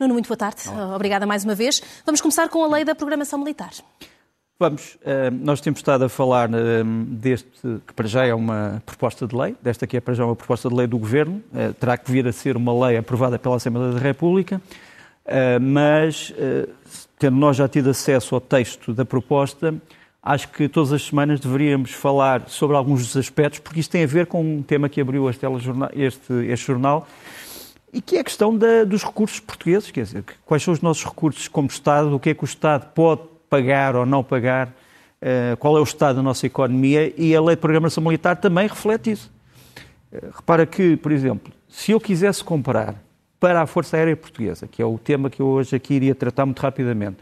Nuno, muito boa tarde. Olá. Obrigada mais uma vez. Vamos começar com a lei da programação militar. Vamos. Uh, nós temos estado a falar uh, deste, que para já é uma proposta de lei, desta que é para já uma proposta de lei do Governo, uh, terá que vir a ser uma lei aprovada pela Assembleia da República, mas, tendo nós já tido acesso ao texto da proposta, acho que todas as semanas deveríamos falar sobre alguns dos aspectos, porque isto tem a ver com um tema que abriu este, este jornal, e que é a questão da, dos recursos portugueses, quer dizer, quais são os nossos recursos como Estado, o que é que o Estado pode pagar ou não pagar, uh, qual é o estado da nossa economia e a lei de programação militar também reflete isso. Uh, repara que, por exemplo, se eu quisesse comprar para a Força Aérea Portuguesa, que é o tema que eu hoje aqui iria tratar muito rapidamente,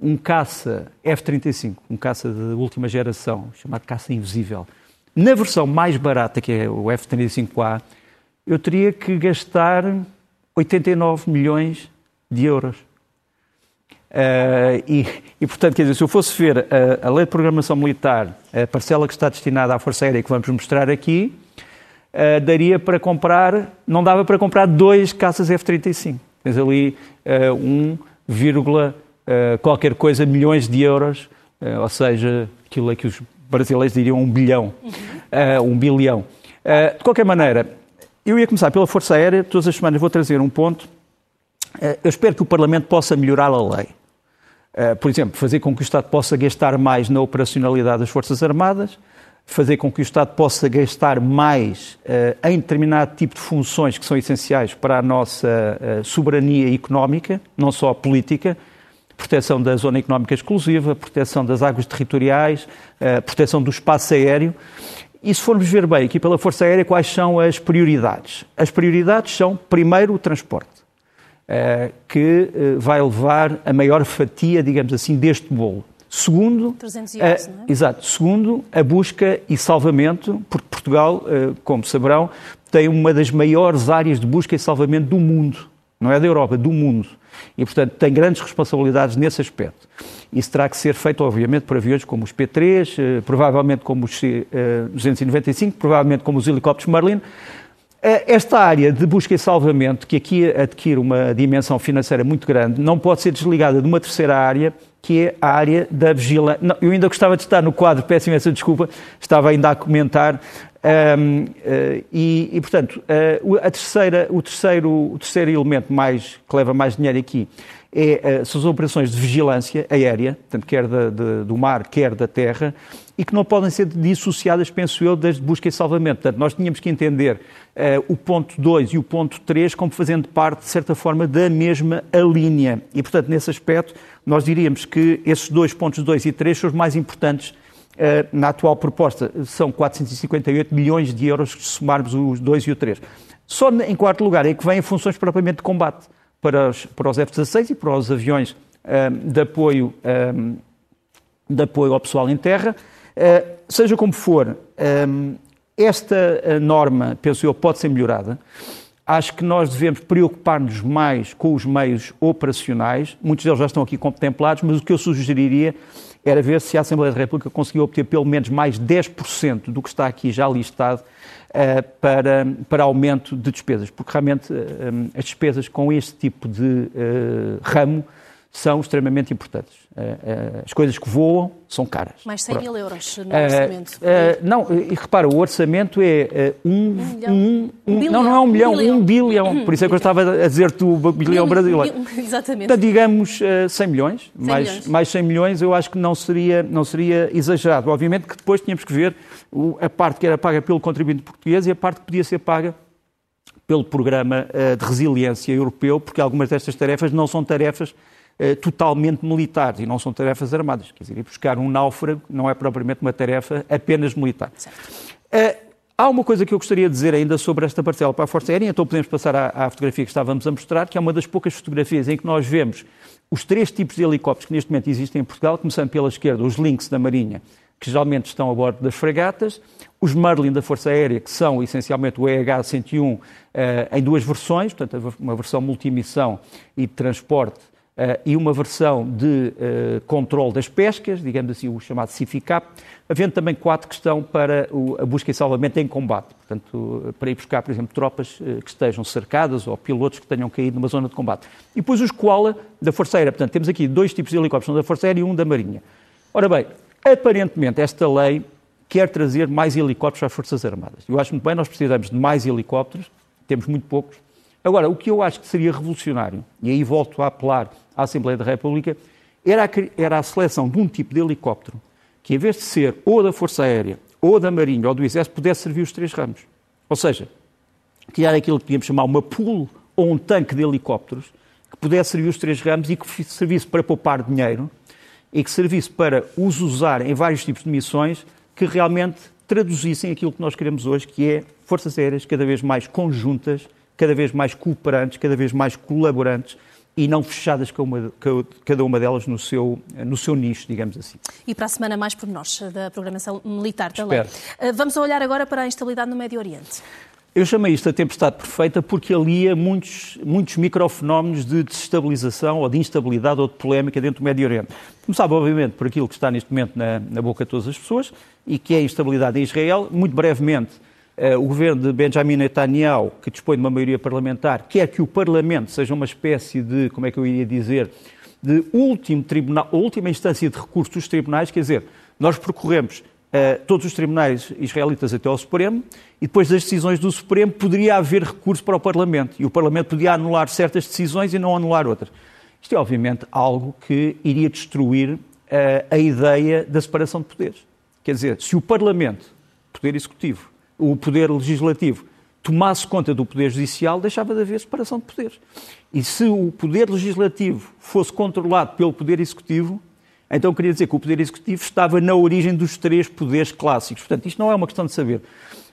um caça F-35, um caça de última geração, chamado caça invisível, na versão mais barata, que é o F-35A, eu teria que gastar 89 milhões de euros. Uh, e, e, portanto, quer dizer, se eu fosse ver a, a, lei de programação militar, a parcela que está destinada à Força Aérea que vamos mostrar aqui, uh, daria para comprar, não dava para comprar dois caças F-35. Tens ali uh, 1, qualquer coisa milhões de euros, ou seja, aquilo é que os brasileiros diriam um bilhão, uhum. um bilhão. de qualquer maneira, eu ia começar pela Força Aérea, todas as semanas vou trazer um ponto. eu espero que o Parlamento possa melhorar a lei. Eh, por exemplo, fazer com que o Estado possa gastar mais na operacionalidade das Forças Armadas, fazer com que o Estado possa gastar mais uh, em determinado tipo de funções que são essenciais para a nossa soberania económica, não só política, proteção da zona económica exclusiva, proteção das águas territoriais, proteção do espaço aéreo. E se formos ver bem aqui pela Força Aérea, quais são as prioridades? As prioridades são, primeiro, o transporte. Eh, que eh, vai levar a maior fatia, digamos assim, deste bolo. Segundo, 311, não é? Exato. Segundo, a busca e salvamento, porque Portugal, eh, como saberão, tem uma das maiores áreas de busca e salvamento do mundo. Não é da Europa, do mundo. E, portanto, tem grandes responsabilidades nesse aspecto. Isso terá que ser feito, obviamente, por aviões como os P-3, provavelmente como os C-295, provavelmente como os helicópteros Merlin, eh, esta área de busca e salvamento, que aqui adquire uma dimensão financeira muito grande, não pode ser desligada de uma terceira área, que é a área da vigilância. eu ainda gostava de estar no quadro, peço imensa desculpa, estava ainda a comentar. Um, uh, e, e, portanto, uh, a terceira, o, terceiro, o terceiro elemento mais, que leva mais dinheiro aqui é, uh, são as operações de vigilância aérea, tanto quer da, de, do mar, quer da terra, e que não podem ser dissociadas, penso eu, das de busca e salvamento. Portanto, nós tínhamos que entender uh, o ponto 2 e o ponto 3 como fazendo parte, de certa forma, da mesma linha. E, portanto, nesse aspecto, nós diríamos que esses dois pontos 2 e 3 são os mais importantes uh, na atual proposta. São 458 milhões de euros se somarmos os 2 e o 3. Só em quarto lugar é que vêm funções propriamente de combate para os, para os F-16 e para os aviões uh, de, apoio, de apoio ao pessoal em terra. Eh, seja como for, ehm, esta eh, norma, penso eu, pode ser melhorada. Acho que nós devemos preocupar-nos mais com os meios operacionais. Muitos deles já estão aqui contemplados, mas o que eu sugeriria era ver se a Assembleia da República conseguiu obter pelo menos mais 10% do que está aqui já listado uh, para, para aumento de despesas, porque realmente uh, as despesas com este tipo de uh, ramo são extremamente importantes. Eh, eh, as coisas que voam são caras. Mais 100 mil euros no eh, orçamento. não, e repara, o orçamento é um, um, um, Não, não é um milhão, um bilhão. Por isso é que eu estava a dizer-te o bilhão brasileiro. Exatamente. Então, digamos 100 milhões, 100 mais, mais 100 milhões, eu acho que não seria, não seria exagerado. Obviamente que depois tínhamos que ver a parte que era paga pelo contribuinte português e a parte que podia ser paga pelo Programa de Resiliência Europeu, porque algumas destas tarefas não são tarefas eh, totalmente militares e não são tarefas armadas. Quer dizer, ir buscar um náufrago não é propriamente uma tarefa apenas militar. Uh, há uma coisa que eu gostaria de dizer ainda sobre esta parcela para a Força Aérea, então podemos passar à, à fotografia que estávamos a mostrar, que é uma das poucas fotografias em que nós vemos os três tipos de helicópteros que neste momento existem em Portugal, começando pela esquerda, os Lynx da Marinha, que geralmente estão a bordo das fragatas, os Merlin da Força Aérea, que são essencialmente o EH-101 uh, em duas versões, portanto, uma versão multimissão e de transporte e uma versão de uh, controle das pescas, digamos assim, o chamado CIFICAP, havendo também quatro que estão para a busca e salvamento em combate, portanto, para ir buscar, por exemplo, tropas que estejam cercadas ou pilotos que tenham caído numa zona de combate. E depois os Koala da Força Aérea, portanto, temos aqui dois tipos de helicópteros, um da Força Aérea e um da Marinha. Ora bem, aparentemente esta lei quer trazer mais helicópteros às Forças Armadas. Eu acho muito bem, nós precisamos de mais helicópteros, temos muito poucos. Agora, o que eu acho que seria revolucionário, e aí volto a apelar à Assembleia da República, era a, era a seleção de um tipo de helicóptero que, em vez de ser ou da Força Aérea, ou da Marinha, ou do Exército, pudesse servir os três ramos. Ou seja, criar aquilo que podíamos chamar uma pool ou um tanque de helicópteros que pudesse servir os três ramos e que servisse para poupar dinheiro e que servisse para os usar em vários tipos de missões que realmente traduzissem aquilo que nós queremos hoje, que é forças aéreas cada vez mais conjuntas, cada vez mais cooperantes, cada vez mais colaborantes e não fechadas cada uma delas no seu, no seu nicho, digamos assim. E para a semana mais pormenores da programação militar também. Eh, vamos olhar agora para a instabilidade no Médio Oriente. Eu chamei isto a tempestade perfeita porque alia muitos, muitos microfenómenos de desestabilização ou de instabilidade ou de polémica dentro do Médio Oriente. Começava, obviamente, por aquilo que está neste momento na, na boca de todas as pessoas e que é a instabilidade em Israel. Muito brevemente, o governo de Benjamin Netanyahu, que dispõe de uma maioria parlamentar, quer que o Parlamento seja uma espécie de, como é que eu iria dizer, de último tribunal, última instância de recurso dos tribunais, quer dizer, nós percorremos uh, todos os tribunais israelitas até ao Supremo e depois das decisões do Supremo poderia haver recurso para o Parlamento e o Parlamento podia anular certas decisões e não anular outras. Isto é, obviamente, algo que iria destruir uh, a ideia da separação de poderes. Quer dizer, se o Parlamento, Poder Executivo, o Poder Legislativo, tomasse conta do Poder Judicial, deixava de haver separação de poderes. E se o Poder Legislativo fosse controlado pelo Poder Executivo, então queria dizer que o Poder Executivo estava na origem dos três poderes clássicos. Portanto, isto não é uma questão de saber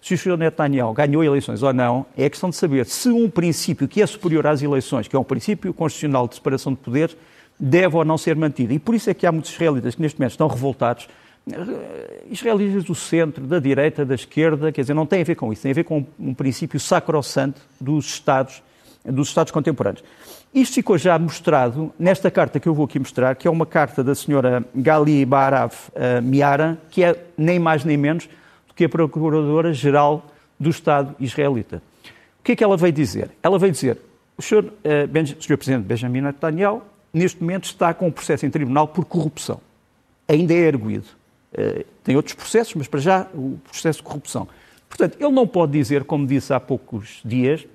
se o Sr. Netanyahu ganhou eleições ou não, é questão de saber se um princípio que é superior às eleições, que é um princípio constitucional de separação de poderes, deve ou não ser mantido. E por isso é que há muitos israelitas que neste momento estão revoltados, israelitas do centro, da direita, da esquerda, quer dizer, não tem a ver com isso, tem a ver com um princípio sacrossanto dos Estados, dos Estados contemporâneos. Isto ficou já mostrado nesta carta que eu vou aqui mostrar, que é uma carta da senhora Gali Barav uh, Miara, que é nem mais nem menos do que a Procuradora-Geral do Estado israelita. O que é que ela veio dizer? Ela veio dizer, o senhor, uh, ben, o senhor Presidente Benjamin Netanyahu, neste momento está com um processo em tribunal por corrupção. Ainda é erguido. Uh, tem outros processos, mas para já o processo de corrupção. Portanto, ele não pode dizer, como disse há poucos dias,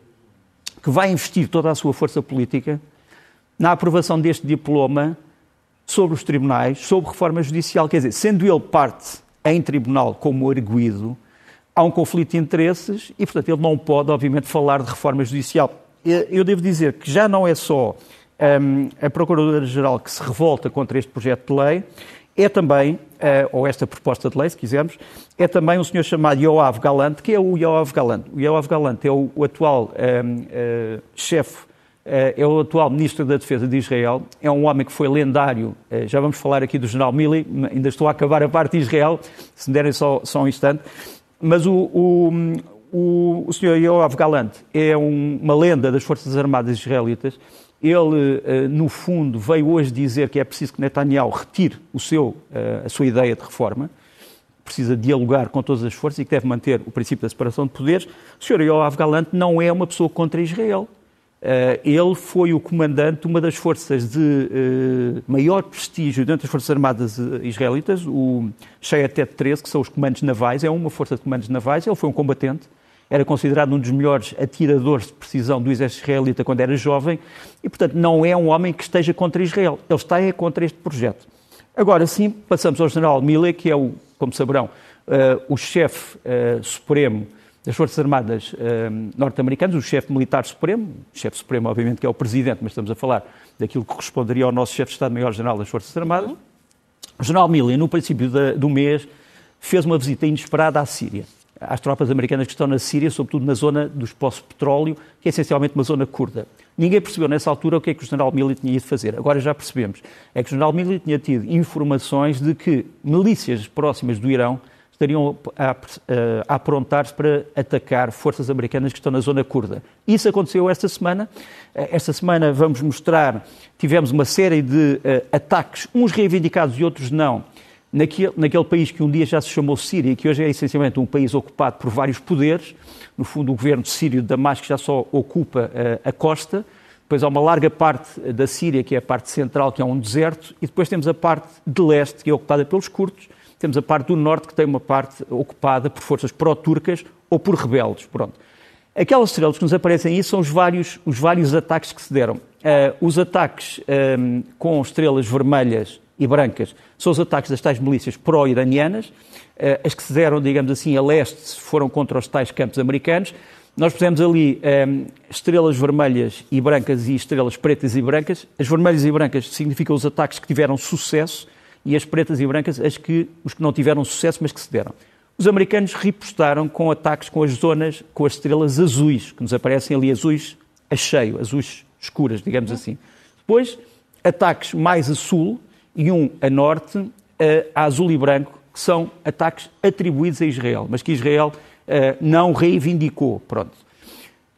que vai investir toda a sua força política na aprovação deste diploma sobre os tribunais, sobre reforma judicial. Quer dizer, sendo ele parte em tribunal como arguído, há um conflito de interesses e, portanto, ele não pode, obviamente, falar de reforma judicial. Eu devo dizer que já não é só um, a Procuradora-Geral que se revolta contra este projeto de lei, é também, uh, ou esta proposta de lei, se quisermos, é também um senhor chamado Yoav Galant, que é o Yoav Galant. O Yoav Galant é o, o atual um, uh, eh, chefe, uh, é o atual ministro da Defesa de Israel, é um homem que foi lendário, já vamos falar aqui do general Milley, ainda estou a acabar a parte de Israel, se me derem só, só um instante, mas o, o, o, o senhor Yoav Galant é um, uma lenda das Forças Armadas israelitas, ele, eh, no fundo, veio hoje dizer que é preciso que Netanyahu retire o seu, eh, a sua ideia de reforma, precisa dialogar com todas as forças e que deve manter o princípio da separação de poderes. O Sr. Yoav Galante não é uma pessoa contra Israel. Eh, ele foi o comandante de uma das forças de maior prestígio dentro das Forças Armadas israelitas, o Shayatet 13, que são os comandos navais, é uma força de comandos navais, ele foi um combatente era considerado um dos melhores atiradores de precisão do exército israelita quando era jovem e, portanto, não é um homem que esteja contra Israel. Ele está é contra este projeto. Agora sim, passamos ao general Milley, que é, o, como saberão, uh, o chefe uh, supremo das Forças Armadas uh, norte-americanas, o chefe militar supremo, chefe supremo, obviamente, que é o presidente, mas estamos a falar daquilo que corresponderia ao nosso chefe de Estado-Maior-General das Forças Armadas. O general Milley, no princípio do mês, fez uma visita inesperada à Síria às tropas americanas que estão na Síria, sobretudo na zona dos poços de petróleo, que é essencialmente uma zona curda. Ninguém percebeu nessa altura o que é que o general Milley tinha ido fazer. Agora já percebemos. É que o general Milley tinha tido informações de que milícias próximas do Irão estariam a, a aprontar-se para atacar forças americanas que estão na zona curda. Isso aconteceu esta semana. Esta semana vamos mostrar, tivemos uma série de uh, ataques, uns reivindicados e outros não, naquele, naquele país que um dia já se chamou Síria que hoje é essencialmente um país ocupado por vários poderes. No fundo, o governo sírio de Damasco já só ocupa uh, a costa. Depois há uma larga parte da Síria, que é a parte central, que é um deserto, e depois temos a parte de leste, que é ocupada pelos curdos, temos a parte do norte, que tem uma parte ocupada por forças pró-turcas ou por rebeldes. Pronto. Aquelas estrelas que nos aparecem aí são os vários, os vários ataques que se deram. Uh, os ataques um, ehm, com estrelas vermelhas e brancas são os ataques das tais milícias pró-iranianas. Uh, as que se deram, digamos assim, a leste foram contra os tais campos americanos. Nós pusemos ali um, ehm, estrelas vermelhas e brancas e estrelas pretas e brancas. As vermelhas e brancas significam os ataques que tiveram sucesso e as pretas e brancas as que, os que não tiveram sucesso, mas que se deram. Os americanos ripostaram com ataques com as zonas, com as estrelas azuis, que nos aparecem ali azuis a cheio, azuis escuras, digamos assim. Depois, ataques mais a sul e um a norte, a azul e branco, que são ataques atribuídos a Israel, mas que Israel uh, não reivindicou. Pronto.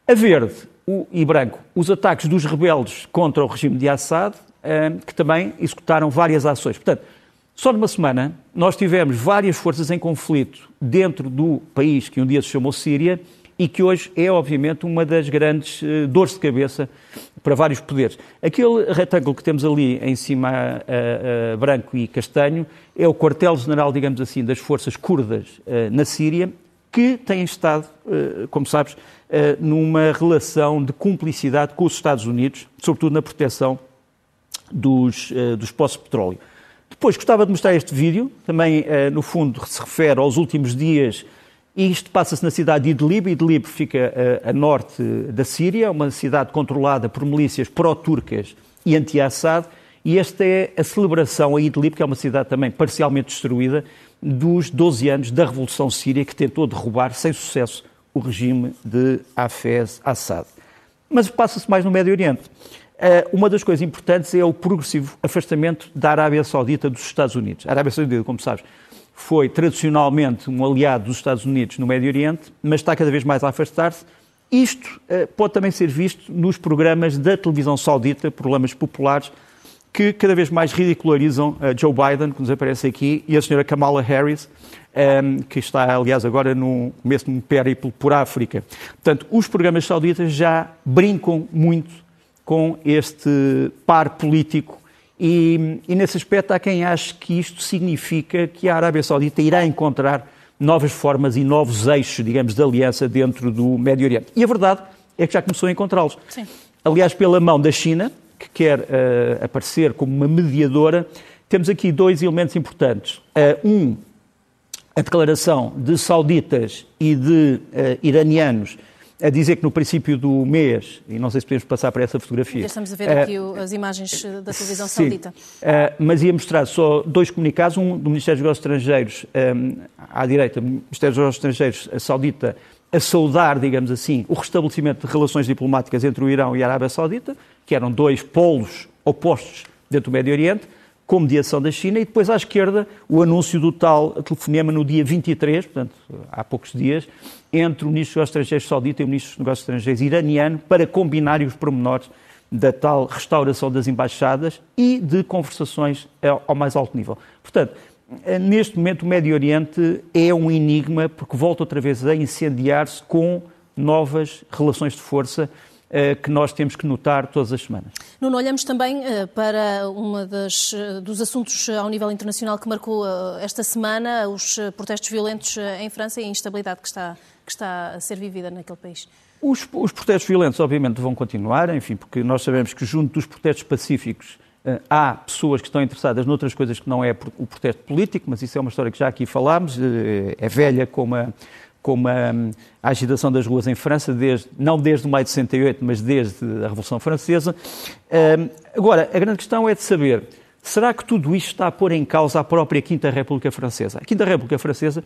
A verde o, e branco, os ataques dos rebeldes contra o regime de Assad, uh, que também executaram várias ações. Portanto, só numa semana nós tivemos várias forças em conflito dentro do país que um dia se chamou Síria e que hoje é, obviamente, uma das grandes uh, dores de cabeça para vários poderes. Aquele retângulo que temos ali em cima, uh, uh, branco e castanho, é o quartel-general, digamos assim, das forças curdas na Síria que têm estado, como sabes, numa relação de cumplicidade com os Estados Unidos, sobretudo na proteção dos, dos poços de petróleo. Depois gostava de mostrar este vídeo, também no fundo se refere aos últimos dias, e isto passa-se na cidade de Idlib. Idlib fica a, a norte da Síria, uma cidade controlada por milícias pró-turcas e anti-Assad, e esta é a celebração a Idlib, que é uma cidade também parcialmente destruída, dos 12 anos da Revolução Síria que tentou derrubar, sem sucesso, o regime de Hafez Assad. Mas passa-se mais no Médio Oriente. Eh, uma das coisas importantes é o progressivo afastamento da Arábia Saudita dos Estados Unidos. A Arábia Saudita, como sabes, foi tradicionalmente um aliado dos Estados Unidos no Médio Oriente, mas está cada vez mais a afastar-se. Isto eh, pode também ser visto nos programas da televisão saudita, programas populares, que cada vez mais ridicularizam uh, Joe Biden, que nos aparece aqui, e a senhora Kamala Harris, um, ehm, que está, aliás, agora no mesmo périplo por África. Portanto, os programas sauditas já brincam muito com este par político e, e, nesse aspecto há quem ache que isto significa que a Arábia Saudita irá encontrar novas formas e novos eixos, digamos, de aliança dentro do Médio Oriente. E a verdade é que já começou a encontrá-los. Aliás, pela mão da China, que quer uh, aparecer como uma mediadora, temos aqui dois elementos importantes. Uh, um, a declaração de sauditas e de uh, iranianos a dizer que no princípio do mês, e não sei se podemos passar para essa fotografia. Já estamos a ver aqui uh, as imagens da televisão sim, saudita. Uh, mas ia mostrar só dois comunicados, um do Ministério dos Negócios Estrangeiros, um, à direita, Ministério dos Negócios Estrangeiros a saudita, a saudar, digamos assim, o restabelecimento de relações diplomáticas entre o Irão e a Arábia Saudita, que eram dois polos opostos dentro do Médio Oriente, com mediação da China, e depois à esquerda o anúncio do tal telefonema no dia 23, portanto, há poucos dias, entre o Ministro dos Estrangeiros saudita e o Ministro dos Negócios Estrangeiros iraniano para combinarem os pormenores da tal restauração das embaixadas e de conversações ao mais alto nível. Portanto, neste momento o Médio Oriente é um enigma porque volta outra vez a incendiar-se com novas relações de força eh, que nós temos que notar todas as semanas. Nuno, olhamos também eh, para um eh, dos assuntos ao nível internacional que marcou esta semana, os protestos violentos em França e a instabilidade que está, que está a ser vivida naquele país. Os, os protestos violentos, obviamente, vão continuar, enfim, porque nós sabemos que junto dos protestos pacíficos há pessoas que estão interessadas noutras coisas que não é o protesto político, mas isso é uma história que já aqui falámos, é velha como a como a, a, agitação das ruas em França, desde, não desde o maio de 68, mas desde a Revolução Francesa. agora, a grande questão é de saber, será que tudo isto está a pôr em causa a própria Quinta República Francesa? A Quinta República Francesa,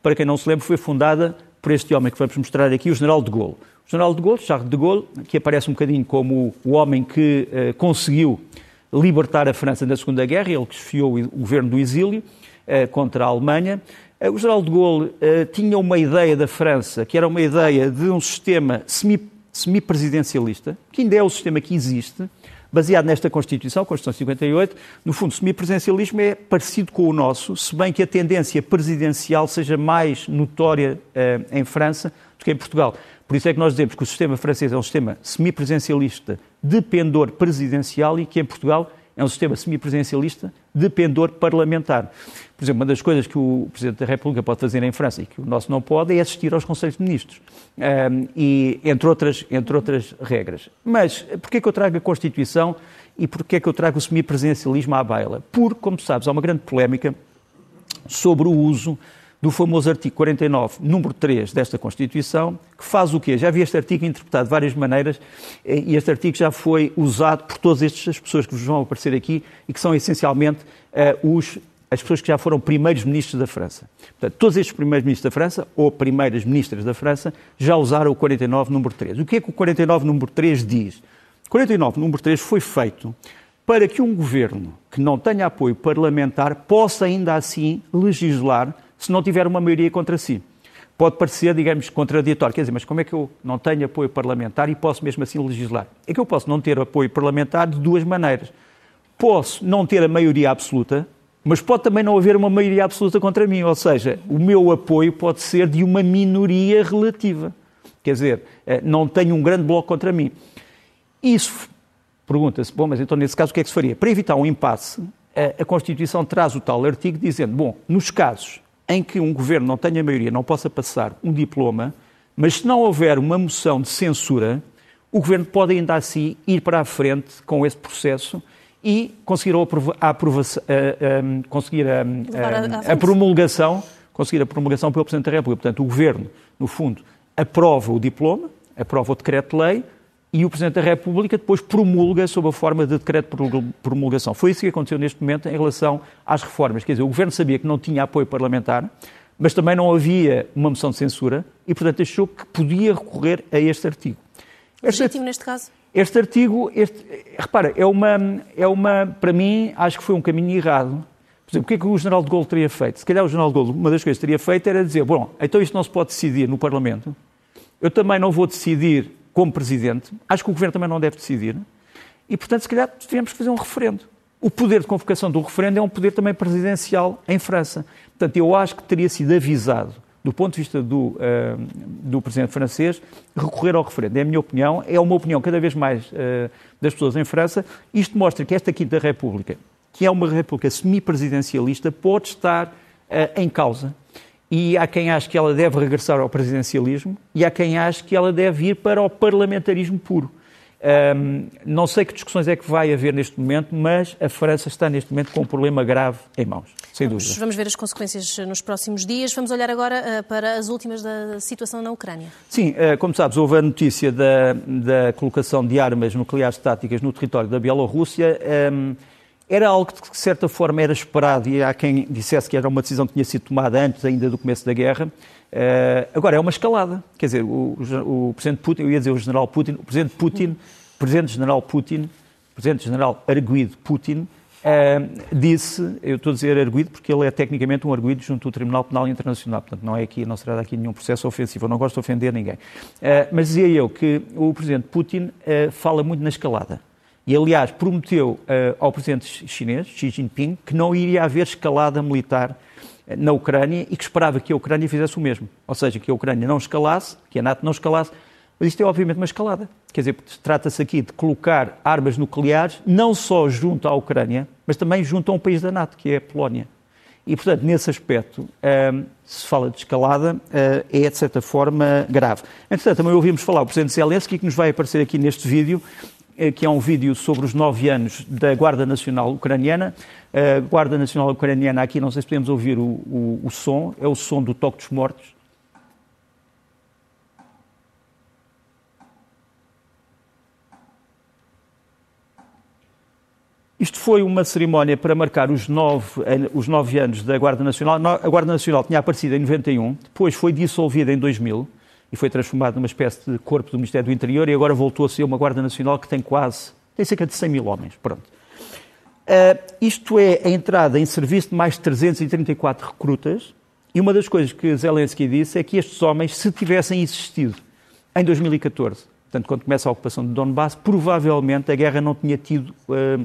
para quem não se lembra, foi fundada por este homem que vamos mostrar aqui, o General de Gaulle. O General de Gaulle, Charles de Gaulle, que aparece um bocadinho como o homem que uh, conseguiu libertar a França da Segunda Guerra, ele que esfiou o governo do exílio uh, contra a Alemanha. O general de Gaulle uh, tinha uma ideia da França, que era uma ideia de um sistema semi-presidencialista, que ainda é o sistema que existe, baseado nesta Constituição, Constituição 58. No fundo, semipresidencialismo é parecido com o nosso, se bem que a tendência presidencial seja mais notória uh, em França do que em Portugal. Por isso é que nós dizemos que o sistema francês é um sistema semipresidencialista de pendor presidencial e que em Portugal é um sistema semipresidencialista de pendor parlamentar. Por exemplo, uma das coisas que o Presidente da República pode fazer em França e que o nosso não pode é assistir aos Conselhos de Ministros, um, e, entre outras, entre outras regras. Mas porquê é que eu trago a Constituição e porquê é que eu trago o semipresidencialismo à baila? Porque, como sabes, há uma grande polémica sobre o uso do famoso artigo 49, número 3 desta Constituição, que faz o quê? Já vi este artigo interpretado de várias maneiras eh, e este artigo já foi usado por todas estas pessoas que vos vão aparecer aqui e que são essencialmente uh, os, as pessoas que já foram primeiros ministros da França. Portanto, todos estes primeiros ministros da França, ou primeiras ministras da França, já usaram o 49, número 3. O que é que o 49, número 3 diz? O 49, número 3 foi feito para que um governo que não tenha apoio parlamentar possa ainda assim legislar se não tiver uma maioria contra si. Pode parecer, digamos, contraditório. Quer dizer, mas como é que eu não tenho apoio parlamentar e posso mesmo assim legislar? É que eu posso não ter apoio parlamentar de duas maneiras. Posso não ter a maioria absoluta, mas pode também não haver uma maioria absoluta contra mim. Ou seja, o meu apoio pode ser de uma minoria relativa. Quer dizer, eh, não tenho um grande bloco contra mim. Isso, pergunta-se, bom, mas então nesse caso o que é que se faria? Para evitar um impasse, eh, a Constituição traz o tal artigo dizendo, bom, nos casos em que um governo não tenha maioria, não possa passar um diploma, mas se não houver uma moção de censura, o governo pode ainda assim ir para a frente com esse processo e conseguir a, aprovação, a, a, conseguir a, a, promulgação, conseguir a promulgação pelo Presidente da República. Portanto, o governo, no fundo, aprova o diploma, aprova o decreto-lei e o Presidente da República depois promulga sob a forma de decreto de promulgação. Foi isso que aconteceu neste momento em relação às reformas. Quer dizer, o Governo sabia que não tinha apoio parlamentar, mas também não havia uma moção de censura e, portanto, achou que podia recorrer a este artigo. Este artigo, neste caso? Este artigo, este, repara, é uma, é uma, para mim, acho que foi um caminho errado. Por exemplo, o que é que o General de Gaulle teria feito? Se calhar o General de Gaulle, uma das coisas que teria feito era dizer, bom, então isto não se pode decidir no Parlamento, eu também não vou decidir como Presidente, acho que o Governo também não deve decidir, e, portanto, se calhar devemos fazer um referendo. O poder de convocação do referendo é um poder também presidencial em França. Portanto, eu acho que teria sido avisado, do ponto de vista do, uh, do Presidente francês, recorrer ao referendo. É a minha opinião, é uma opinião cada vez mais uh, das pessoas em França. Isto mostra que esta Quinta República, que é uma república semi-presidencialista, pode estar uh, em causa e há quem ache que ela deve regressar ao presidencialismo e há quem ache que ela deve ir para o parlamentarismo puro. Um, não sei que discussões é que vai haver neste momento, mas a França está neste momento com um problema grave em mãos, sem vamos, dúvida. Vamos ver as consequências nos próximos dias. Vamos olhar agora uh, para as últimas da situação na Ucrânia. Sim, uh, como sabes, houve a notícia da, da, colocação de armas nucleares táticas no território da Bielorrússia. Um, era algo que, de certa forma, era esperado e há quem dissesse que era uma decisão que tinha sido tomada antes ainda do começo da guerra. Uh, agora, é uma escalada. Quer dizer, o, o, Presidente Putin, eu ia dizer o General Putin, o Presidente Putin, Presidente General Putin, Presidente General arguído Putin, uh, disse, eu estou a dizer arguído porque ele é tecnicamente um arguído junto ao Tribunal Penal Internacional, portanto não é aqui, não será daqui nenhum processo ofensivo, eu não gosto de ofender ninguém. Uh, mas dizia eu que o Presidente Putin fala muito na escalada. E, aliás, prometeu uh, ao presidente chinês, Xi Jinping, que não iria haver escalada militar eh, na Ucrânia e que esperava que a Ucrânia fizesse o mesmo. Ou seja, que a Ucrânia não escalasse, que a NATO não escalasse. Mas isto é, obviamente, uma escalada. Quer dizer, trata-se aqui de colocar armas nucleares não só junto à Ucrânia, mas também junto a um país da NATO, que é a Polónia. E, portanto, nesse aspecto, uh, se fala de escalada, é, de certa forma, grave. Entretanto, também ouvimos falar o Presidente Zelensky, que nos vai aparecer aqui neste vídeo, eh, que é um vídeo sobre os nove anos da Guarda Nacional Ucraniana. A Guarda Nacional Ucraniana, aqui não sei se podemos ouvir o, o, o som, é o som do toque dos mortos. Isto foi uma cerimónia para marcar os nove, os nove anos da Guarda Nacional. A Guarda Nacional tinha aparecido em 91, depois foi dissolvida em 2000 e foi transformado numa espécie de corpo do Ministério do Interior e agora voltou a ser uma Guarda Nacional que tem quase, tem cerca de 100 mil homens. Pronto. Uh, isto é a entrada em serviço de mais de 334 recrutas E uma das coisas que Zelensky disse é que estes homens, se tivessem existido em 2014, portanto, quando começa a ocupação de Donbass, provavelmente a guerra não tinha tido uh, uh,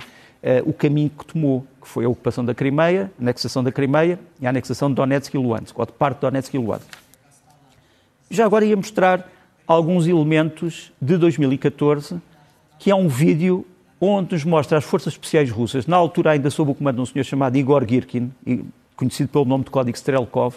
o caminho que tomou, que foi a ocupação da Crimeia, a anexação da Crimeia e a anexação de Donetsk e Luhansk, ou de parte de Donetsk e Luhansk. Já agora ia mostrar alguns elementos de 2014, que é um vídeo onde nos mostra as forças especiais russas, na altura ainda sob o comando de um senhor chamado Igor Girkin, conhecido pelo nome de Código Strelkov,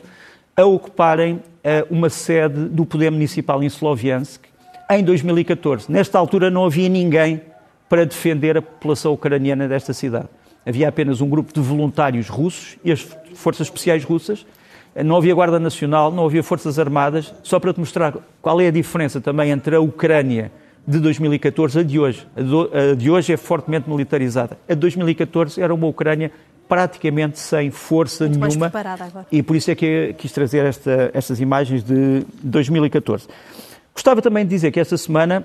a ocuparem uh, uma sede do poder municipal em Sloviansk em 2014. Nesta altura não havia ninguém para defender a população ucraniana desta cidade. Havia apenas um grupo de voluntários russos e as forças especiais russas. Não havia Guarda Nacional, não havia Forças Armadas. Só para te mostrar qual é a diferença também entre a Ucrânia de 2014 a de hoje. A de hoje é fortemente militarizada. A de 2014 era uma Ucrânia praticamente sem força Muito nenhuma. E por isso é que quis trazer esta, estas imagens de 2014. Gostava também de dizer que esta semana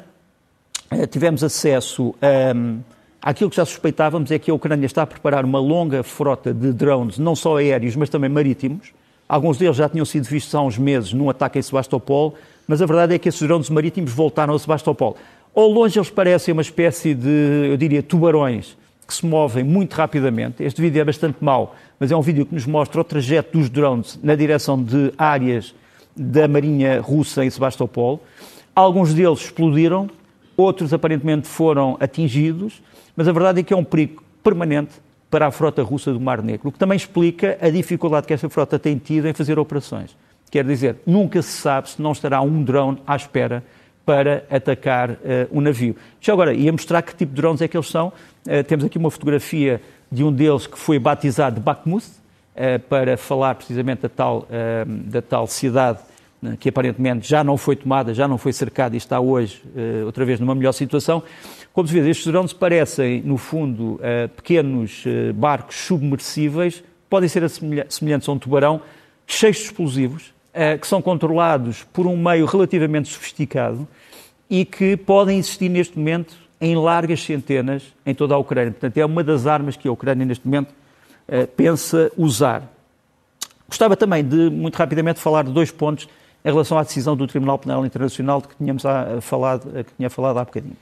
eh, tivemos acesso a. Um, Aquilo que já suspeitávamos é que a Ucrânia está a preparar uma longa frota de drones, não só aéreos, mas também marítimos. Alguns deles já tinham sido vistos há uns meses num ataque em Sebastopol, mas a verdade é que esses drones marítimos voltaram a Sebastopol. Ao longe eles parecem uma espécie de, eu diria, tubarões que se movem muito rapidamente. Este vídeo é bastante mau, mas é um vídeo que nos mostra o trajeto dos drones na direção de áreas da Marinha Russa em Sebastopol. Alguns deles explodiram, outros aparentemente foram atingidos mas a verdade é que é um perigo permanente para a frota russa do Mar Negro, o que também explica a dificuldade que esta frota tem tido em fazer operações. Quer dizer, nunca se sabe se não estará um drone à espera para atacar uh, um navio. Já agora, ia mostrar que tipo de drones é que eles são. Uh, temos aqui uma fotografia de um deles que foi batizado de Bakhmut, uh, para falar precisamente da tal, da tal cidade que aparentemente já não foi tomada, já não foi cercada e está hoje outra vez numa melhor situação. Como se vê, estes drones parecem, no fundo, uh, pequenos uh, barcos submersíveis, podem ser semelhantes a um tubarão, cheios de explosivos, uh, que são controlados por um meio relativamente sofisticado e que podem existir neste momento em largas centenas em toda a Ucrânia. Portanto, é uma das armas que a Ucrânia neste momento pensa usar. Gostava também de, muito rapidamente, falar de dois pontos em relação à decisão do Tribunal Penal Internacional de que tínhamos falado, que tinha falado há bocadinho.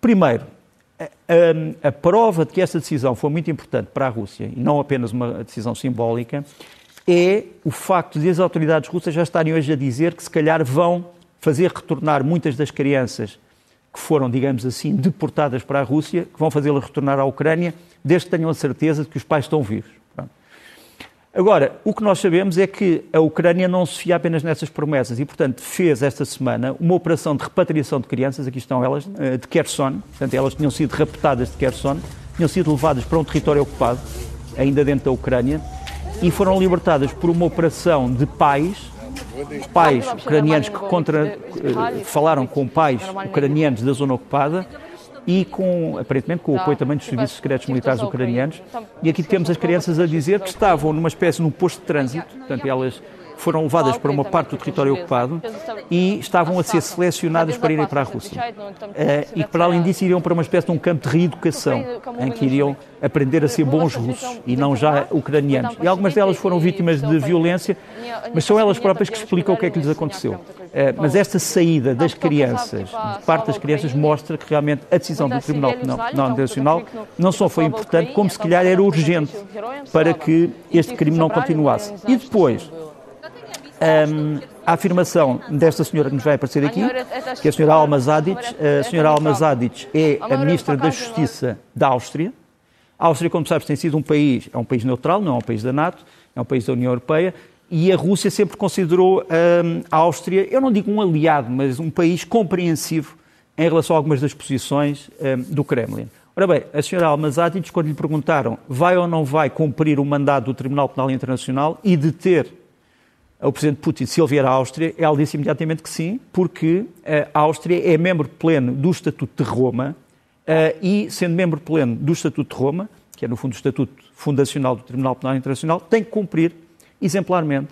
Primeiro, a, a, prova de que esta decisão foi muito importante para a Rússia, e não apenas uma decisão simbólica, é o facto de as autoridades russas já estarem hoje a dizer que se calhar vão fazer retornar muitas das crianças que foram, digamos assim, deportadas para a Rússia, que vão fazê-las retornar à Ucrânia, desde que tenham a certeza de que os pais estão vivos. Agora, o que nós sabemos é que a Ucrânia não se fia apenas nessas promessas e, portanto, fez esta semana uma operação de repatriação de crianças, aqui estão elas, eh, de Kherson, portanto, elas tinham sido raptadas de Kherson, tinham sido levadas para um território ocupado, ainda dentro da Ucrânia, e foram libertadas por uma operação de pais, pais ucranianos que contra, eh, falaram com pais ucranianos da zona ocupada, e com, aparentemente, com o apoio também dos serviços secretos militares ucranianos. E aqui temos as crianças a dizer que estavam numa espécie, num posto de trânsito, portanto, elas foram levadas para uma parte do território ocupado e estavam a ser selecionadas para irem para a Rússia. Uh, e para além disso iriam para uma espécie de um campo de reeducação, em que iriam aprender a ser bons russos e não já ucranianos. E algumas delas foram vítimas de violência, mas são elas próprias que explicam o que é que lhes aconteceu. Uh, mas esta saída das crianças, de parte das crianças, mostra que realmente a decisão do Tribunal Penal Internacional não só foi importante, como se calhar era urgente para que este crime não continuasse. E depois, um, a afirmação desta senhora que nos vai aparecer aqui, que é a senhora Alma Zadic. A senhora Alma Zadic é a ministra da Justiça da Áustria. A Áustria, como sabes, tem sido um país, é um país neutral, não é um país da NATO, é um país da União Europeia, e a Rússia sempre considerou um, a Áustria, eu não digo um aliado, mas um país compreensivo em relação a algumas das posições um, do Kremlin. Ora bem, a senhora Alma Zadic, quando lhe perguntaram vai ou não vai cumprir o mandato do Tribunal Penal Internacional e deter o presidente Putin, se ele vier à Áustria, ela disse imediatamente que sim, porque a Áustria é membro pleno do Estatuto de Roma eh, e, sendo membro pleno do Estatuto de Roma, que é no fundo o Estatuto Fundacional do Tribunal Penal Internacional, tem que cumprir exemplarmente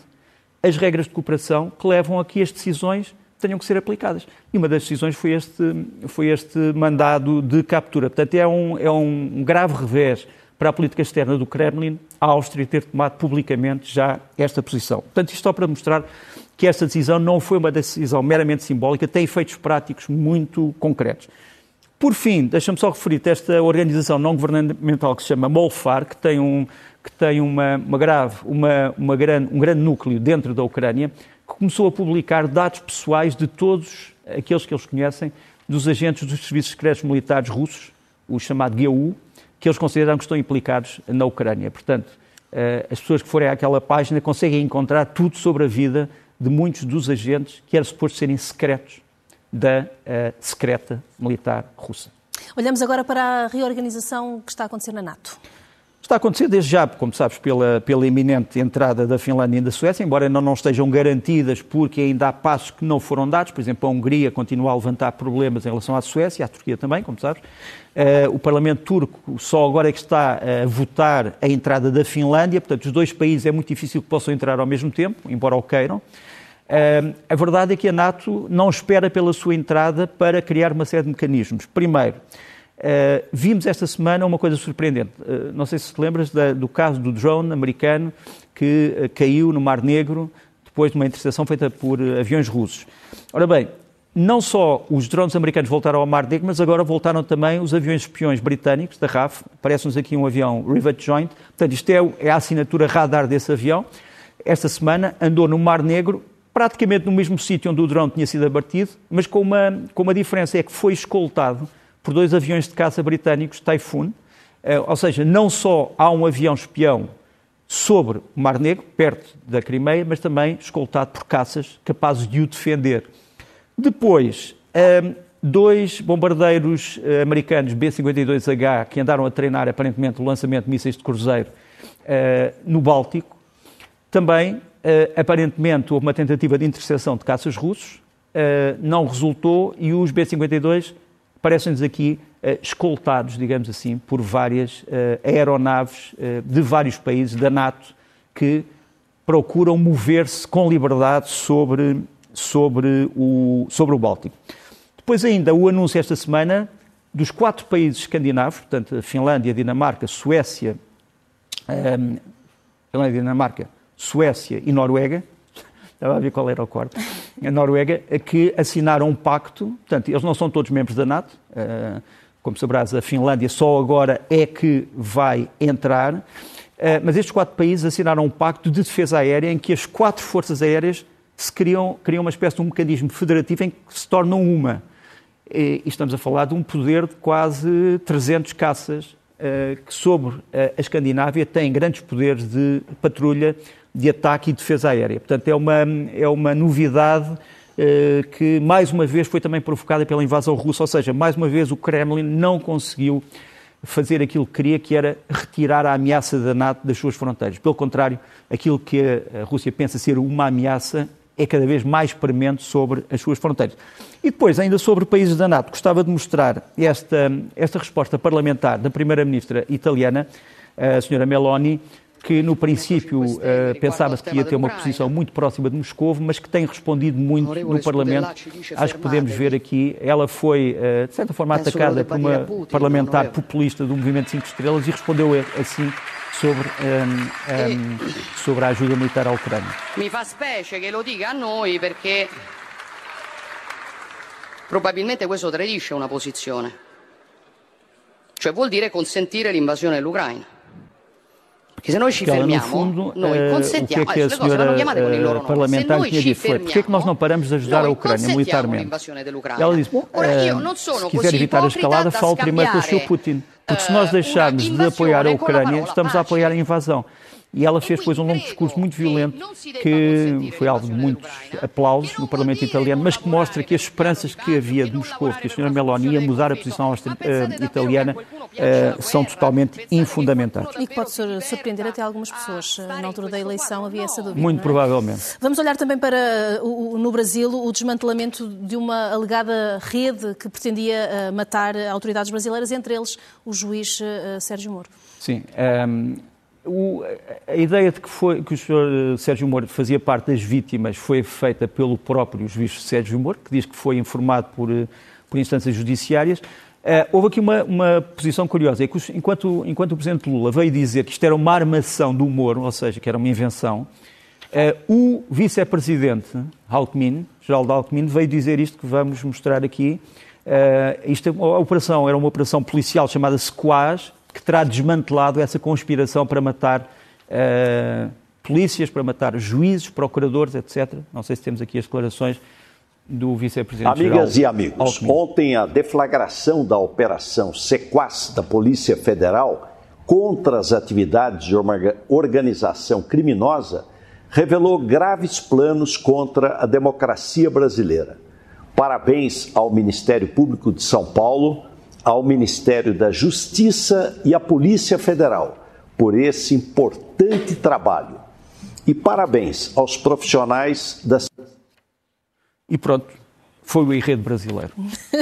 as regras de cooperação que levam a que as decisões tenham que ser aplicadas. E uma das decisões foi este, foi este mandado de captura. Portanto, é um, é um grave revés para a política externa do Kremlin a Áustria ter tomado publicamente já esta posição. Portanto, isto só para mostrar que esta decisão não foi uma decisão meramente simbólica, tem efeitos práticos muito concretos. Por fim, deixa-me só referir esta organização não governamental que se chama MOLFAR, que tem um, que tem uma, uma grave, uma, uma grande, um grande núcleo dentro da Ucrânia, que começou a publicar dados pessoais de todos aqueles que eles conhecem, dos agentes dos serviços secretos militares russos, o chamado GU, que eles consideram que estão implicados na Ucrânia. Portanto, eh, as pessoas que forem àquela página conseguem encontrar tudo sobre a vida de muitos dos agentes que era suposto serem secretos da uh, secreta militar russa. Olhamos agora para a reorganização que está a acontecer na NATO. Está a acontecer desde já, como sabes, pela, pela iminente entrada da Finlândia e da Suécia, embora ainda não estejam garantidas, porque ainda há passos que não foram dados. Por exemplo, a Hungria continua a levantar problemas em relação à Suécia, à Turquia também, como sabes. Uh, o Parlamento turco só agora é que está a votar a entrada da Finlândia, portanto, os dois países é muito difícil que possam entrar ao mesmo tempo, embora o queiram. Uh, a verdade é que a NATO não espera pela sua entrada para criar uma série de mecanismos. Primeiro, Uh, vimos esta semana uma coisa surpreendente. Uh, não sei se te lembras da, do caso do drone americano que uh, caiu no Mar Negro depois de uma interceptação feita por aviões russos. Ora bem, não só os drones americanos voltaram ao Mar Negro, mas agora voltaram também os aviões espiões britânicos, da RAF. Parece-nos aqui um avião Rivet Joint. Portanto, isto é, é a assinatura radar desse avião. Esta semana andou no Mar Negro, praticamente no mesmo sítio onde o drone tinha sido abatido, mas com uma, com uma diferença, é que foi escoltado por dois aviões de caça britânicos Typhoon, eh, ou seja, não só há um avião espião sobre o Mar Negro, perto da Crimeia, mas também escoltado por caças capazes de o defender. Depois, eh, dois bombardeiros eh, americanos B-52H que andaram a treinar aparentemente o lançamento de mísseis de cruzeiro no Báltico, também aparentemente houve uma tentativa de interseção de caças russos, não resultou e os B-52 parecem-nos aqui uh, escoltados, digamos assim, por várias uh, aeronaves uh, de vários países da NATO que procuram mover-se com liberdade sobre, sobre, o, sobre o Báltico. Depois ainda o anúncio esta semana dos quatro países escandinavos, portanto, a Finlândia, a Dinamarca, Suécia, um, ehm, Finlândia, Dinamarca, Suécia e Noruega, estava a ver qual era o quarto, a Noruega, que assinaram um pacto, portanto, eles não são todos membros da NATO, eh, como sabrás, a Finlândia só agora é que vai entrar, eh, mas estes quatro países assinaram um pacto de defesa aérea em que as quatro forças aéreas se criam, criam uma espécie de um mecanismo federativo em que se tornam uma. E estamos a falar de um poder de quase 300 caças eh, que sobre a Escandinávia têm grandes poderes de patrulha de ataque e defesa aérea. Portanto, é uma, é uma novidade eh, que, mais uma vez, foi também provocada pela invasão russa, ou seja, mais uma vez o Kremlin não conseguiu fazer aquilo que queria, que era retirar a ameaça da NATO das suas fronteiras. Pelo contrário, aquilo que a Rússia pensa ser uma ameaça é cada vez mais premente sobre as suas fronteiras. E depois, ainda sobre países da NATO, gostava de mostrar esta, esta resposta parlamentar da Primeira-Ministra italiana, a senhora Meloni, que no princípio uh, pensava-se que ia ter uma posição muito próxima de Moscou, mas que tem respondido muito no Parlamento. Acho que podemos ver aqui, ela foi, uh, de certa forma, atacada por uma parlamentar populista do Movimento 5 Estrelas e respondeu assim sobre, um, um, sobre a ajuda militar à Ucrânia. Mi fa specie che lo dica a noi perché probabilmente questo tradisce una posizione. Cioè vuol dire consentire l'invasione dell'Ucraina. Porque se nós ci fermiamo, no fundo, noi consentiamo, o que é que a senhora parlamentar tinha dito foi, porquê é que nós não paramos de ajudar a Ucrânia militarmente? Ela disse, bom, uh, se quiser evitar a escalada, fale primeiro com o Sr. Putin. Porque se nós deixarmos de apoiar a Ucrânia, estamos a apoiar a invasão. E ela fez depois um longo discurso muito violento, que foi alvo de muitos aplausos no Parlamento italiano, mas que mostra que as esperanças que havia de Moscou, que a senhora Meloni ia mudar a posição uh, italiana, uh, são totalmente infundamentadas. E que pode surpreender até algumas pessoas. Na altura da eleição havia essa dúvida. Muito é? provavelmente. Vamos olhar também para, o, no Brasil, o desmantelamento de uma alegada rede que pretendia matar autoridades brasileiras, entre eles o juiz Sérgio Moro. Sim. Um ehm, o, a ideia de que, foi, que o Sr. Sérgio Moro fazia parte das vítimas foi feita pelo próprio juiz Sérgio Moro, que diz que foi informado por, por instâncias judiciárias. Uh, houve aqui uma, uma posição curiosa, é que enquanto, enquanto o Presidente Lula veio dizer que isto era uma armação do humor, ou seja, que era uma invenção, uh, o Vice-Presidente Alckmin, Geraldo Alckmin, veio dizer isto que vamos mostrar aqui. Uh, isto, a operação era uma operação policial chamada Sequaz, que terá desmantelado essa conspiração para matar polícias, para matar juízes, procuradores, etc. Não sei se temos aqui as declarações do vice-presidente Amigas e amigos, Alckmin. ontem a deflagração da operação Sequaz da Polícia Federal contra as atividades de uma organização criminosa revelou graves planos contra a democracia brasileira. Parabéns ao Ministério Público de São Paulo, ao Ministério da Justiça e à Polícia Federal por esse importante trabalho. E parabéns aos profissionais da e pronto, foi o enredo brasileiro.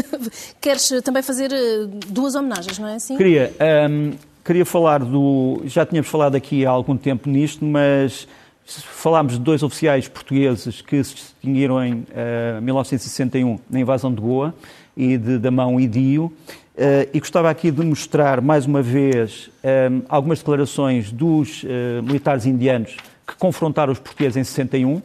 Queres também fazer eh, duas homenagens, não é assim? Queria. Um, queria falar do. Já tínhamos falado aqui há algum tempo nisto, mas falámos de dois oficiais portugueses que se distinguiram em uh, eh, 1961 na invasão de Goa e de Damão e Dio. Uh, e gostava aqui de mostrar mais uma vez um, algumas declarações dos uh, militares indianos que confrontaram os portugueses em 61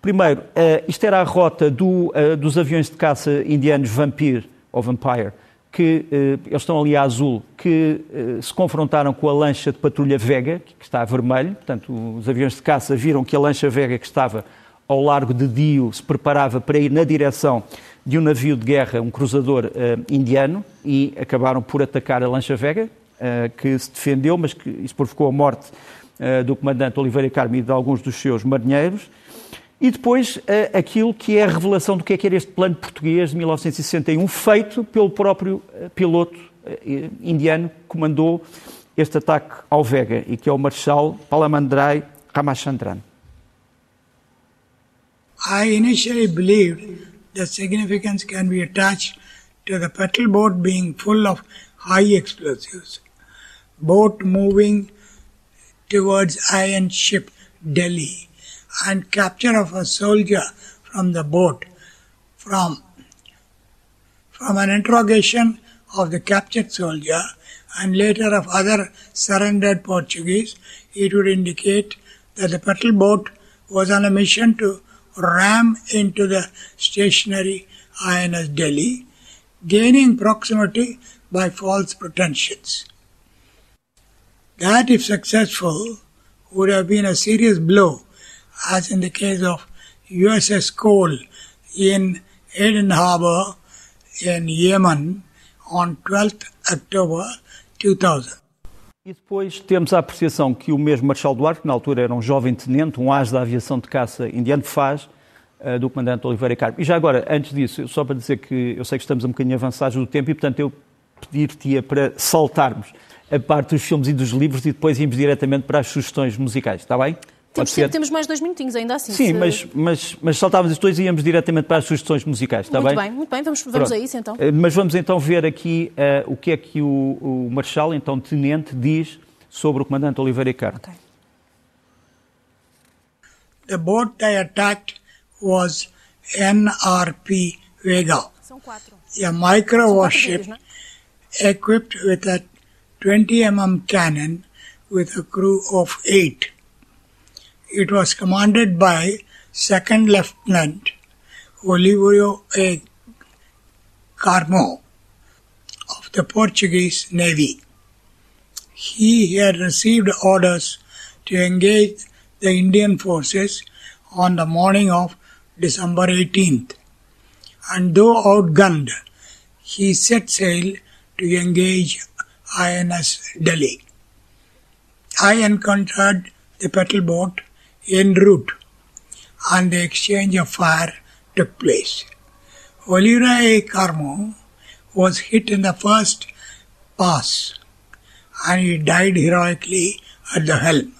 Primeiro, uh, isto era a rota do, dos aviões de caça indianos Vampir, ou Vampire, que eles estão ali a azul, que se confrontaram com a lancha de patrulha Vega, que está a vermelho. Portanto, os aviões de caça viram que a lancha Vega, que estava ao largo de Dio, se preparava para ir na direção de um navio de guerra, um cruzador indiano, e acabaram por atacar a lancha Vega, que se defendeu, mas que isso provocou a morte do comandante Oliveira Carme e de alguns dos seus marinheiros. E depois eh, aquilo que é a revelação do que é que era este plano português de 1961, feito pelo próprio eh, piloto eh, indiano que comandou este ataque ao Vega e que é o Marshal Palamandrai Ramachandran. I initially believed that significance can be attached to the patrol boat being full of high explosives. Boat moving towards iron ship Delhi and capture of a soldier from the boat. From, from an interrogation of the captured soldier and later of other surrendered Portuguese, it would indicate that the patrol boat was on a mission to ram into the stationary INS Delhi, gaining proximity by false pretensions. That, if successful, would have been a serious blow as in the case of USS Cole in Aden Harbor in Yemen on 12 October 2000. E depois temos a apreciação que o mesmo Marshal Duarte, que na altura era um jovem tenente, um as da aviação de caça indiano, faz uh, do comandante Oliveira Carmo. E já agora, antes disso, só para dizer que eu sei que estamos um bocadinho avançados do tempo e, portanto, eu pedir-te para saltarmos a parte dos filmes e dos livros e depois irmos diretamente para as sugestões musicais, está bem? Temos, ser... temos mais dois minutinhos ainda assim. Sim, se... mas, mas, mas saltávamos os dois e íamos diretamente para as sugestões musicais, está muito bem? Muito bem, muito bem, vamos, vamos a isso então. Eh, mas vamos então ver aqui uh, o que é que o, o Marshal, então Tenente, diz sobre o Comandante Oliveira Carmo. Okay. The boat they attacked was NRP Vega. São quatro. A micro warship equipped with a 20 mm cannon with a crew of eight. It was commanded by Second Lieutenant Oliverio A. Carmo of the Portuguese Navy. He had received orders to engage the Indian forces on the morning of December 18th, and though outgunned, he set sail to engage INS Delhi. I encountered the patrol boat en route, and the exchange of fire took place. Oliveira A. Carmo was hit in the first pass, and he died heroically at the helm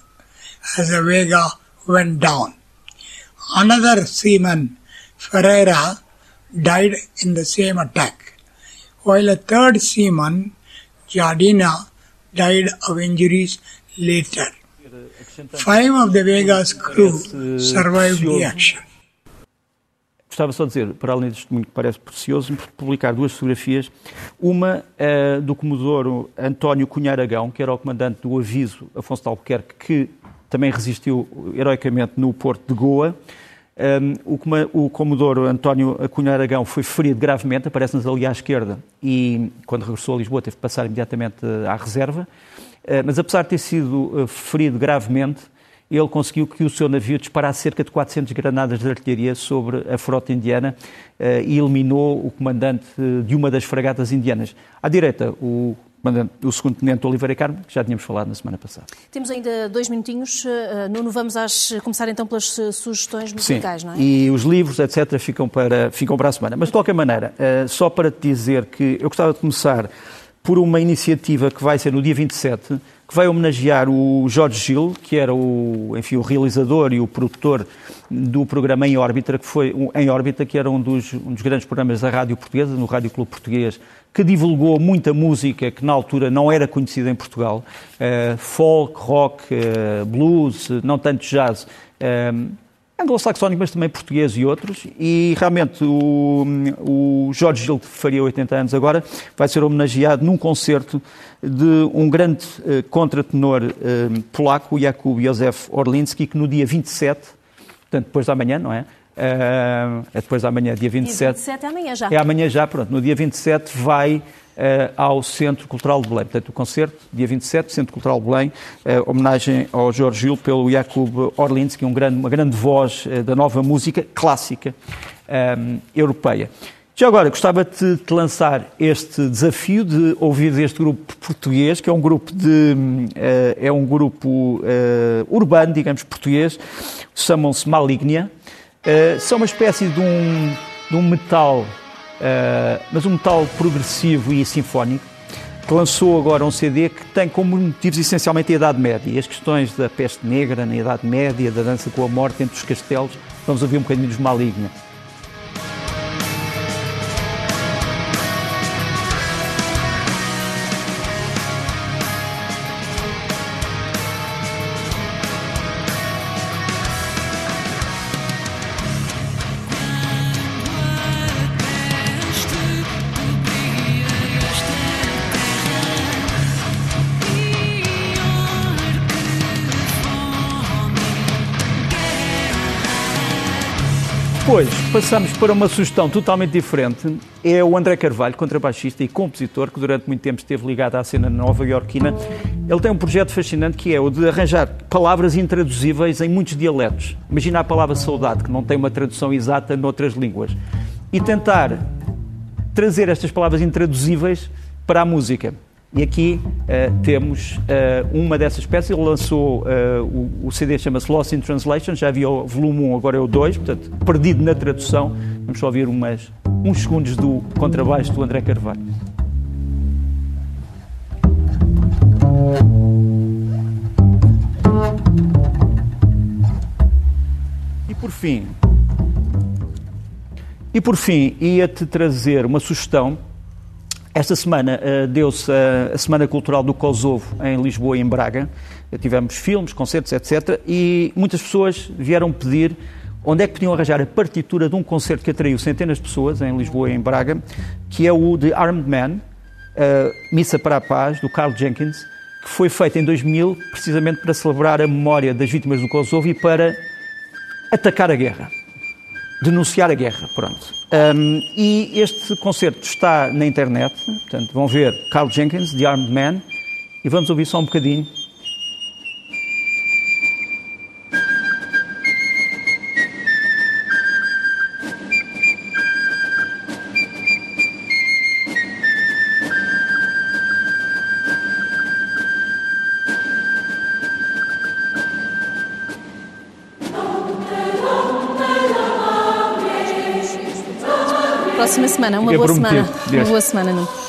as the Vega went down. Another seaman, Ferreira, died in the same attack, while a third seaman, Jardina, died of injuries later. Five of the Vega's crew survived the action. gostava só de dizer, para além deste testemunho que parece precioso, publicar duas fotografias. Uma uh, do Comodoro António Cunha Aragão, que era o comandante do Aviso Afonso de Albuquerque, que também resistiu heroicamente no Porto de Goa. Um, o, o Comodoro António Cunha Aragão foi ferido gravemente, aparece-nos ali à esquerda, e quando regressou a Lisboa teve que passar imediatamente à reserva. Uh, mas apesar de ter sido uh, ferido gravemente, ele conseguiu que o seu navio disparasse cerca de 400 granadas de artilharia sobre a frota indiana uh, e eliminou o comandante de uma das fragatas indianas. À direita, o o segundo tenente Oliveira Carmo, que já tínhamos falado na semana passada. Temos ainda dois minutinhos. Nuno, vamos às, começar então pelas sugestões musicais, Sim, não é? E os livros, etc., ficam para, ficam para a semana. Mas, de qualquer maneira, só para te dizer que eu gostava de começar por uma iniciativa que vai ser no dia 27, que vai homenagear o Jorge Gil, que era o, enfim, o realizador e o produtor do programa Em Órbita, que foi em Órbita, que era um dos, um dos grandes programas da rádio portuguesa, no Rádio Clube Português, que divulgou muita música que na altura não era conhecida em Portugal, uh, folk, rock, uh, blues, não tanto jazz. Uh, anglo-saxónico, mas também português e outros. E realmente o, o Jorge Gil, que faria 80 anos agora, vai ser homenageado num concerto de um grande uh, contratenor uh, polaco, Jakub Józef Orlinski, que no dia 27, portanto depois da manhã, não é? Uh, é depois da manhã, dia 27. Dia 27 é amanhã já. É amanhã já, pronto. No dia 27 vai ao Centro Cultural de Belém. Portanto, o concerto, dia 27, Centro Cultural de Belém, uh, homenagem ao Jorge Gil pelo Jakub Orlinski, um grande, uma grande voz uh, da nova música clássica um, europeia. Já agora, gostava de te lançar este desafio de ouvir deste grupo português, que é um grupo de é um grupo urbano, digamos, português, chamam-se Malignia. são uma espécie de um, de um metal mas um metal progressivo e sinfónico, que lançou agora um CD que tem como motivos essencialmente a Idade Média as questões da peste negra na Idade Média, da dança com a morte entre os castelos. Vamos ouvir um bocadinho dos Maligna. Depois passamos para uma sugestão totalmente diferente. É o André Carvalho, contrabaixista e compositor, que durante muito tempo esteve ligado à cena nova-iorquina. Ele tem um projeto fascinante que é o de arranjar palavras intraduzíveis em muitos dialetos. Imagina a palavra saudade, que não tem uma tradução exata noutras línguas. E tentar trazer estas palavras intraduzíveis para a música. E aqui uh, temos uh, uma dessas peças. Ele lançou uh, o, o, CD chama-se Lost in Translation, já havia o volume 1, agora é o 2, portanto, perdido na tradução. Vamos só ouvir umas, uns segundos do contrabaixo do André Carvalho. E por fim, e por fim, ia-te trazer uma sugestão esta semana uh, deu-se a, a, Semana Cultural do Kosovo em Lisboa e em Braga. Tivemos filmes, concertos, etc. E muitas pessoas vieram pedir onde é que podiam arranjar a partitura de um concerto que atraiu centenas de pessoas em Lisboa e em Braga, que é o The Armed Man, uh, Missa para a Paz, do Carl Jenkins, que foi feito em 2000 precisamente para celebrar a memória das vítimas do Kosovo e para atacar a guerra denunciar a guerra, pronto. Um, e este concerto está na internet, portanto, vão ver Carl Jenkins, The Armed Man, e vamos ouvir só um bocadinho semana. Boa semana. Uma boa semana, não.